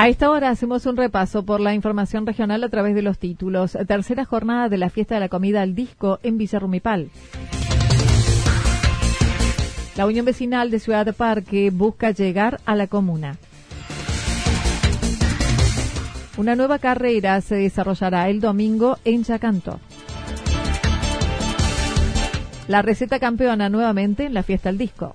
A esta hora hacemos un repaso por la información regional a través de los títulos. Tercera jornada de la fiesta de la comida al disco en Villarrumipal. La Unión Vecinal de Ciudad Parque busca llegar a la comuna. Una nueva carrera se desarrollará el domingo en Chacanto. La receta campeona nuevamente en la fiesta al disco.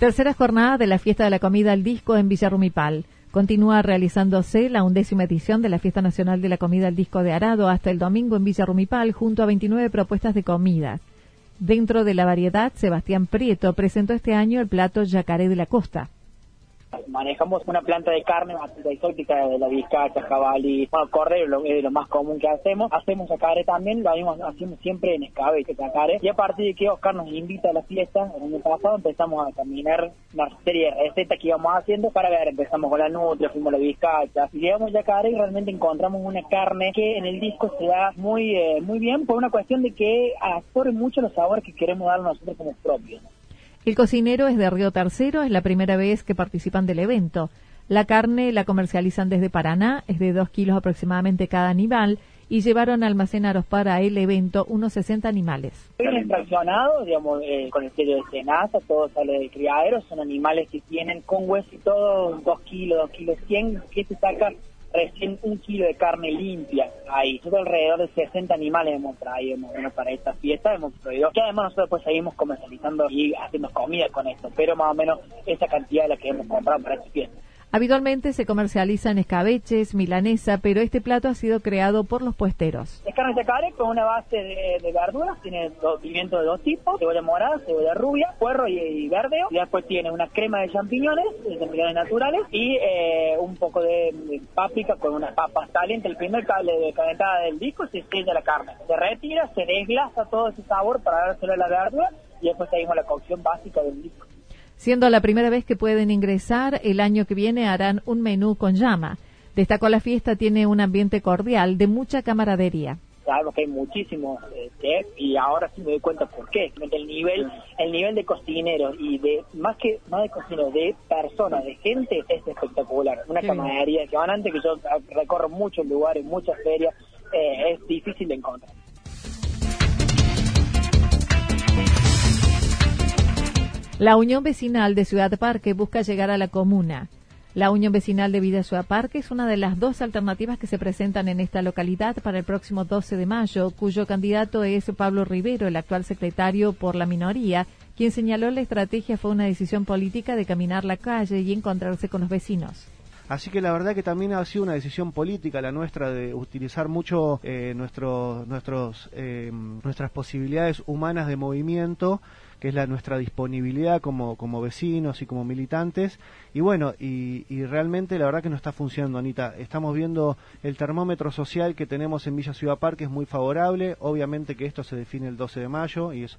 Tercera jornada de la fiesta de la comida al disco en Villarrumipal. Continúa realizándose la undécima edición de la Fiesta Nacional de la Comida al Disco de Arado hasta el domingo en Villarrumipal junto a 29 propuestas de comida. Dentro de la variedad, Sebastián Prieto presentó este año el plato Yacaré de la Costa. Manejamos una planta de carne bastante exótica de la vizcacha, jabalí, bueno, cordero es lo más común que hacemos. Hacemos yacaré también, lo hacemos siempre en escabeche yacaré. Y a partir de que Oscar nos invita a la fiesta, el año pasado empezamos a caminar una serie de recetas que íbamos haciendo para ver, empezamos con la nutria, fuimos a la vizcacha, y llegamos yacaré y realmente encontramos una carne que en el disco se da muy, eh, muy bien por una cuestión de que absorbe mucho los sabores que queremos dar nosotros como propios. El cocinero es de Río Tercero, es la primera vez que participan del evento. La carne la comercializan desde Paraná, es de 2 kilos aproximadamente cada animal, y llevaron a almacenaros para el evento unos 60 animales. Vienen fraccionados, digamos, eh, con el sello de cenaza, todo sale de criadero, son animales que tienen con hueso y todo 2 kilos, 2 kilos 100, que se saca recién un kilo de carne limpia ahí. Nosotros alrededor de 60 animales hemos traído para esta fiesta, hemos traído, que además nosotros pues seguimos comercializando y haciendo comida con esto, pero más o menos esa cantidad de la que hemos comprado para esta fiesta. Habitualmente se comercializan escabeches, milanesa, pero este plato ha sido creado por los puesteros. Es carne de con una base de, verduras, tiene dos, pimientos de dos tipos, cebolla morada, cebolla rubia, puerro y, verdeo. Y después tiene una crema de champiñones, de champiñones naturales, y eh, un poco de, páprica con unas papas calientes. El primer cable de calentada del disco se sella la carne. Se retira, se desglasa todo ese sabor para dárselo a la verdura y después seguimos la cocción básica del disco. Siendo la primera vez que pueden ingresar, el año que viene harán un menú con llama. Destacó la fiesta tiene un ambiente cordial de mucha camaradería. Sabemos que hay muchísimos eh, y ahora sí me doy cuenta por qué. El nivel, el nivel de cocineros y de más que más de cocineros, de personas, de gente es espectacular. Una camaradería que van antes que yo recorro muchos lugares, muchas ferias, eh, es difícil de encontrar. La Unión Vecinal de Ciudad Parque busca llegar a la comuna. La Unión Vecinal de Vida Ciudad Parque es una de las dos alternativas que se presentan en esta localidad para el próximo 12 de mayo, cuyo candidato es Pablo Rivero, el actual secretario por la minoría, quien señaló la estrategia fue una decisión política de caminar la calle y encontrarse con los vecinos. Así que la verdad que también ha sido una decisión política la nuestra de utilizar mucho eh, nuestro, nuestros, eh, nuestras posibilidades humanas de movimiento que es la nuestra disponibilidad como, como vecinos y como militantes. Y bueno, y, y, realmente la verdad que no está funcionando, Anita. Estamos viendo el termómetro social que tenemos en Villa Ciudad Parque es muy favorable. Obviamente que esto se define el 12 de mayo y eso.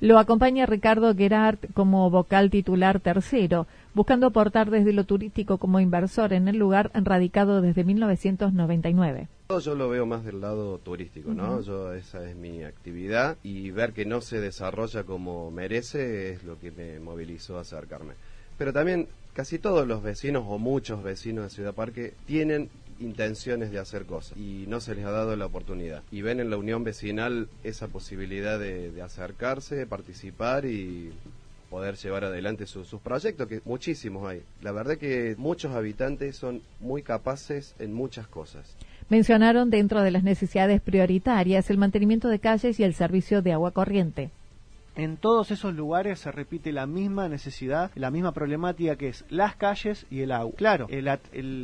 Lo acompaña Ricardo Gerard como vocal titular tercero, buscando aportar desde lo turístico como inversor en el lugar radicado desde 1999. Yo lo veo más del lado turístico, ¿no? Yo esa es mi actividad y ver que no se desarrolla como merece es lo que me movilizó a acercarme. Pero también casi todos los vecinos o muchos vecinos de Ciudad Parque tienen intenciones de hacer cosas y no se les ha dado la oportunidad. Y ven en la unión vecinal esa posibilidad de, acercarse, de participar y poder llevar adelante sus proyectos, que muchísimos hay. La verdad que muchos habitantes son muy capaces en muchas cosas. Mencionaron dentro de las necesidades prioritarias el mantenimiento de calles y el servicio de agua corriente en todos esos lugares se repite la misma necesidad, la misma problemática que es las calles y el agua. Claro, el,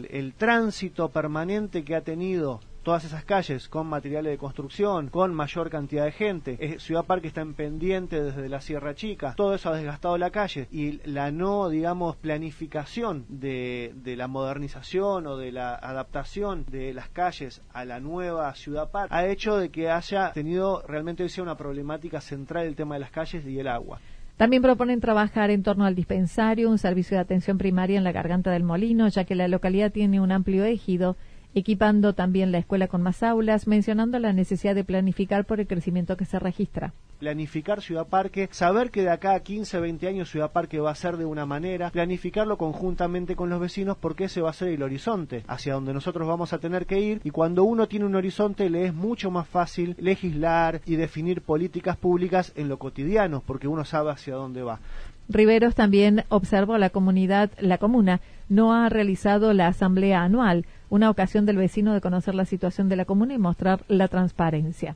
el, tránsito permanente que ha tenido todas esas calles con materiales de construcción, con mayor cantidad de gente. Ciudad Parque está en pendiente desde la Sierra Chica. Todo eso ha desgastado la calle y la no, digamos, planificación de, de la modernización o de la adaptación de las calles a la nueva Ciudad Parque ha hecho de que haya tenido realmente hoy sea una problemática central el tema de las calles y el agua. También proponen trabajar en torno al dispensario, un servicio de atención primaria en la garganta del molino, ya que la localidad tiene un amplio ejido equipando también la escuela con más aulas, mencionando la necesidad de planificar por el crecimiento que se registra. Planificar Ciudad Parque, saber que de acá a 15, 20 años Ciudad Parque va a ser de una manera, planificarlo conjuntamente con los vecinos porque ese va a ser el horizonte hacia donde nosotros vamos a tener que ir y cuando uno tiene un horizonte le es mucho más fácil legislar y definir políticas públicas en lo cotidiano porque uno sabe hacia dónde va. Riveros también observó la comunidad, la comuna no ha realizado la asamblea anual, una ocasión del vecino de conocer la situación de la comuna y mostrar la transparencia.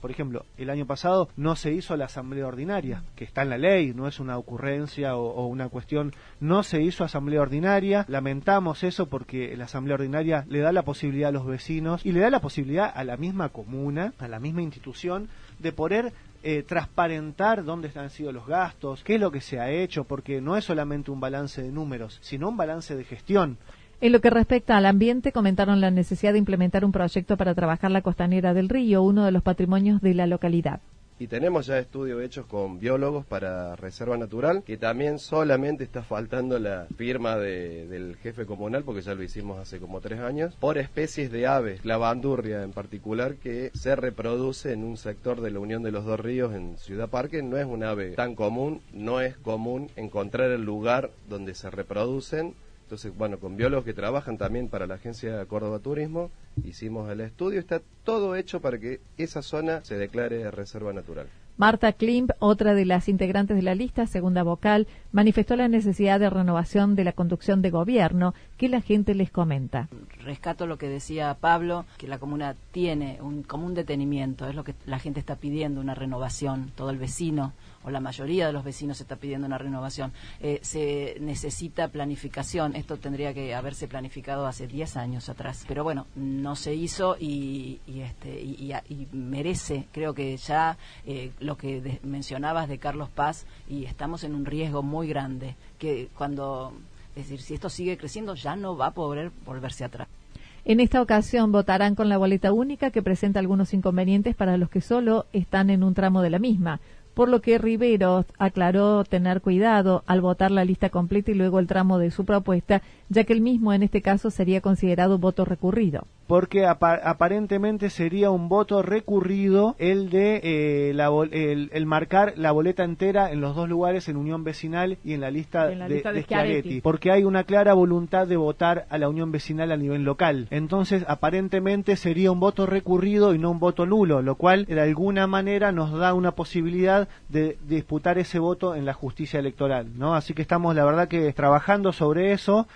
Por ejemplo, el año pasado no se hizo la asamblea ordinaria, que está en la ley, no es una ocurrencia o, una cuestión, no se hizo asamblea ordinaria. Lamentamos eso porque la asamblea ordinaria le da la posibilidad a los vecinos y le da la posibilidad a la misma comuna, a la misma institución, de poder eh, transparentar dónde han sido los gastos, qué es lo que se ha hecho, porque no es solamente un balance de números, sino un balance de gestión. En lo que respecta al ambiente, comentaron la necesidad de implementar un proyecto para trabajar la costanera del río, uno de los patrimonios de la localidad. Y tenemos ya estudios hechos con biólogos para Reserva Natural, que también solamente está faltando la firma del jefe comunal, porque ya lo hicimos hace como tres años, por especies de aves, la bandurria en particular, que se reproduce en un sector de la Unión de los Dos Ríos en Ciudad Parque. No es un ave tan común, no es común encontrar el lugar donde se reproducen entonces, bueno, con biólogos que trabajan también para la agencia Córdoba Turismo, hicimos el estudio, está todo hecho para que esa zona se declare reserva natural. Marta Klimp, otra de las integrantes de la lista, segunda vocal, manifestó la necesidad de renovación de la conducción de gobierno que la gente les comenta. Rescato lo que decía Pablo, que la comuna tiene un, como un detenimiento, es lo que la gente está pidiendo, una renovación, todo el vecino la mayoría de los vecinos está pidiendo una renovación. Eh, se necesita planificación, esto tendría que haberse planificado hace 10 años atrás, pero bueno, no se hizo y, este, y, merece, creo que ya eh, lo que mencionabas de Carlos Paz y estamos en un riesgo muy grande, que cuando, es decir, si esto sigue creciendo ya no va a poder volverse atrás. En esta ocasión votarán con la boleta única que presenta algunos inconvenientes para los que solo están en un tramo de la misma, por lo que Rivero aclaró tener cuidado al votar la lista completa y luego el tramo de su propuesta, ya que el mismo en este caso sería considerado voto recurrido porque aparentemente sería un voto recurrido el de eh, el, marcar la boleta entera en los dos lugares, en Unión Vecinal y en la lista, de, Schiaretti, porque hay una clara voluntad de votar a la Unión Vecinal a nivel local. Entonces, aparentemente sería un voto recurrido y no un voto nulo, lo cual de alguna manera nos da una posibilidad de, disputar ese voto en la justicia electoral, ¿no? Así que estamos, la verdad, que trabajando sobre eso.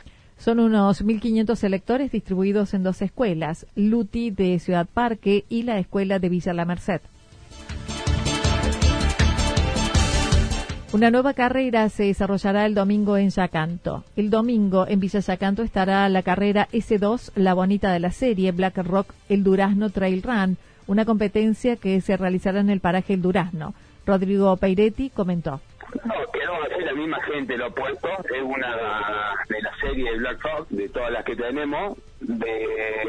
Son unos 1.500 electores distribuidos en dos escuelas, Luti de Ciudad Parque y la escuela de Villa La Merced. Una nueva carrera se desarrollará el domingo en Yacanto. El domingo en Villa Yacanto estará la carrera S2, la bonita de la serie, Black Rock El Durazno Trail Run, una competencia que se realizará en el paraje El Durazno. Rodrigo Peiretti comentó. La misma gente lo puesto. Es una de la serie de Black Rock, de todas las que tenemos, de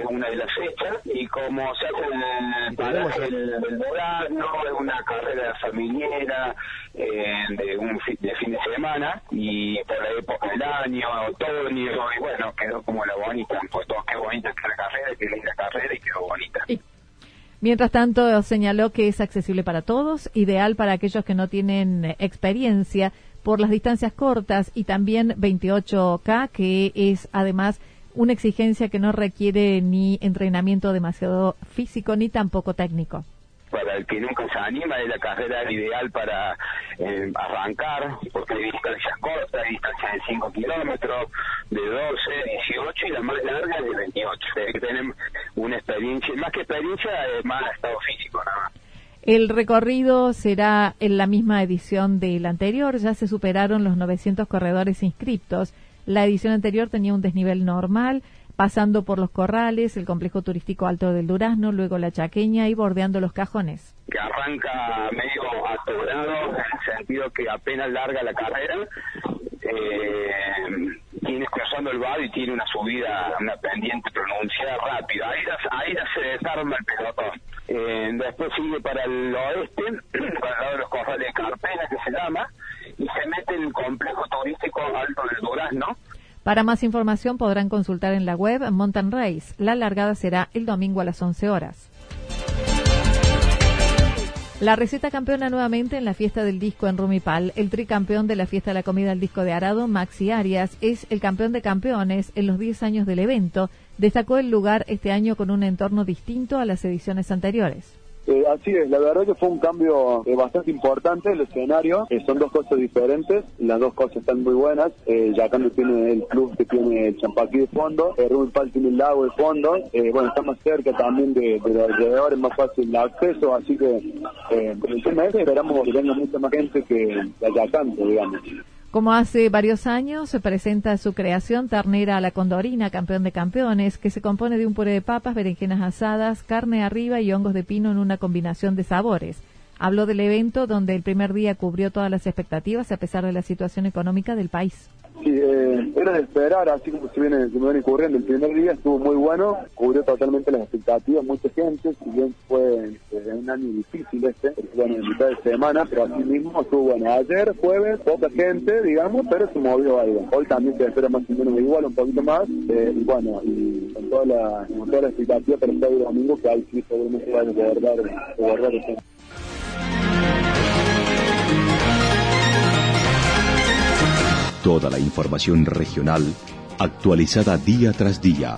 una de las fechas. Y como se hace el paraje el, el Durazno, es una carrera familiera eh, de un de fin de semana y por la época del año, otoño, y bueno, quedó como la bonita. Pues todo qué bonita que la carrera, que la carrera y quedó bonita. Mientras tanto, señaló que es accesible para todos, ideal para aquellos que no tienen experiencia por las distancias cortas y también 28K, que es además una exigencia que no requiere ni entrenamiento demasiado físico ni tampoco técnico para el que nunca se anima, es la carrera ideal para eh, arrancar, porque hay distancias cortas, hay distancias de 5 kilómetros, de 12, 18 y la más larga es de 28. que tener una experiencia, más que experiencia, es más estado físico. El recorrido será en la misma edición del anterior, ya se superaron los 900 corredores inscriptos. La edición anterior tenía un desnivel normal, pasando por los corrales, el complejo turístico Alto del Durazno, luego la Chaqueña y bordeando los cajones. Que arranca medio atorado en el sentido que apenas larga la carrera, eh, tiene cruzando el bar y tiene una subida, una pendiente pronunciada rápida. Ahí, ahí se desarma el pelotón. Eh, después sigue para el oeste, para el lado de los corrales de Carpena, que se llama, y se mete en el complejo turístico Alto del Durazno, para más información podrán consultar en la web Mountain Race. La largada será el domingo a las 11 horas. La receta campeona nuevamente en la fiesta del disco en Rumipal. El tricampeón de la fiesta de la comida del disco de Arado, Maxi Arias, es el campeón de campeones en los 10 años del evento. Destacó el lugar este año con un entorno distinto a las ediciones anteriores. Eh, así es, la verdad que fue un cambio eh, bastante importante el escenario, eh, son dos cosas diferentes, las dos cosas están muy buenas, eh, tiene el club que tiene el Champaquí de fondo, eh, Rubén Pal tiene el lago de fondo, bueno, está más cerca también de, los alrededores, más fácil el acceso, así que eh, el tema esperamos que venga mucha más gente que Yacando, digamos. Como hace varios años, se presenta su creación Ternera a la Condorina, campeón de campeones, que se compone de un puré de papas, berenjenas asadas, carne arriba y hongos de pino en una combinación de sabores. Habló del evento donde el primer día cubrió todas las expectativas a pesar de la situación económica del país. Sí, eh, era de esperar, así como se viene, se viene. El primer día estuvo muy bueno, cubrió totalmente las expectativas, mucha gente, si bien fue este, un año difícil este, bueno, en mitad de semana, pero así mismo estuvo bueno. Ayer, jueves, poca gente, digamos, pero se movió algo. Hoy también se espera más o menos igual, un poquito más, eh, y bueno, y con toda la, con toda la expectativa para el sábado domingo, que hay sí seguramente va a abordar, abordar este. Toda la información regional actualizada día tras día.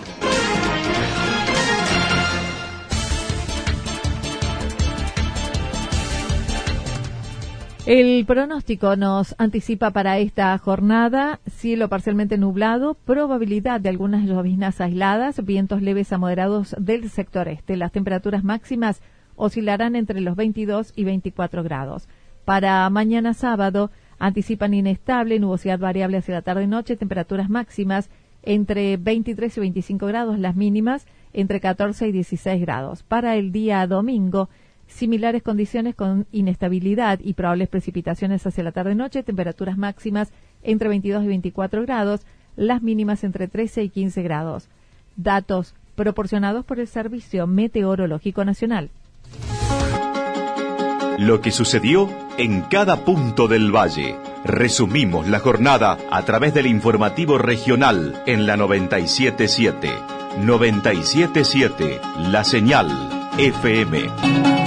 El pronóstico nos anticipa para esta jornada cielo parcialmente nublado, probabilidad de algunas lloviznas aisladas, vientos leves a moderados del sector este. Las temperaturas máximas oscilarán entre los 22 y 24 grados. Para mañana sábado anticipan inestable, nubosidad variable hacia la tarde-noche, temperaturas máximas entre 23 y 25 grados, las mínimas entre 14 y 16 grados. Para el día domingo, similares condiciones con inestabilidad y probables precipitaciones hacia la tarde-noche, temperaturas máximas entre 22 y 24 grados, las mínimas entre 13 y 15 grados. Datos proporcionados por el Servicio Meteorológico Nacional. Lo que sucedió en cada punto del valle. Resumimos la jornada a través del informativo regional en la 977. 977, la señal FM.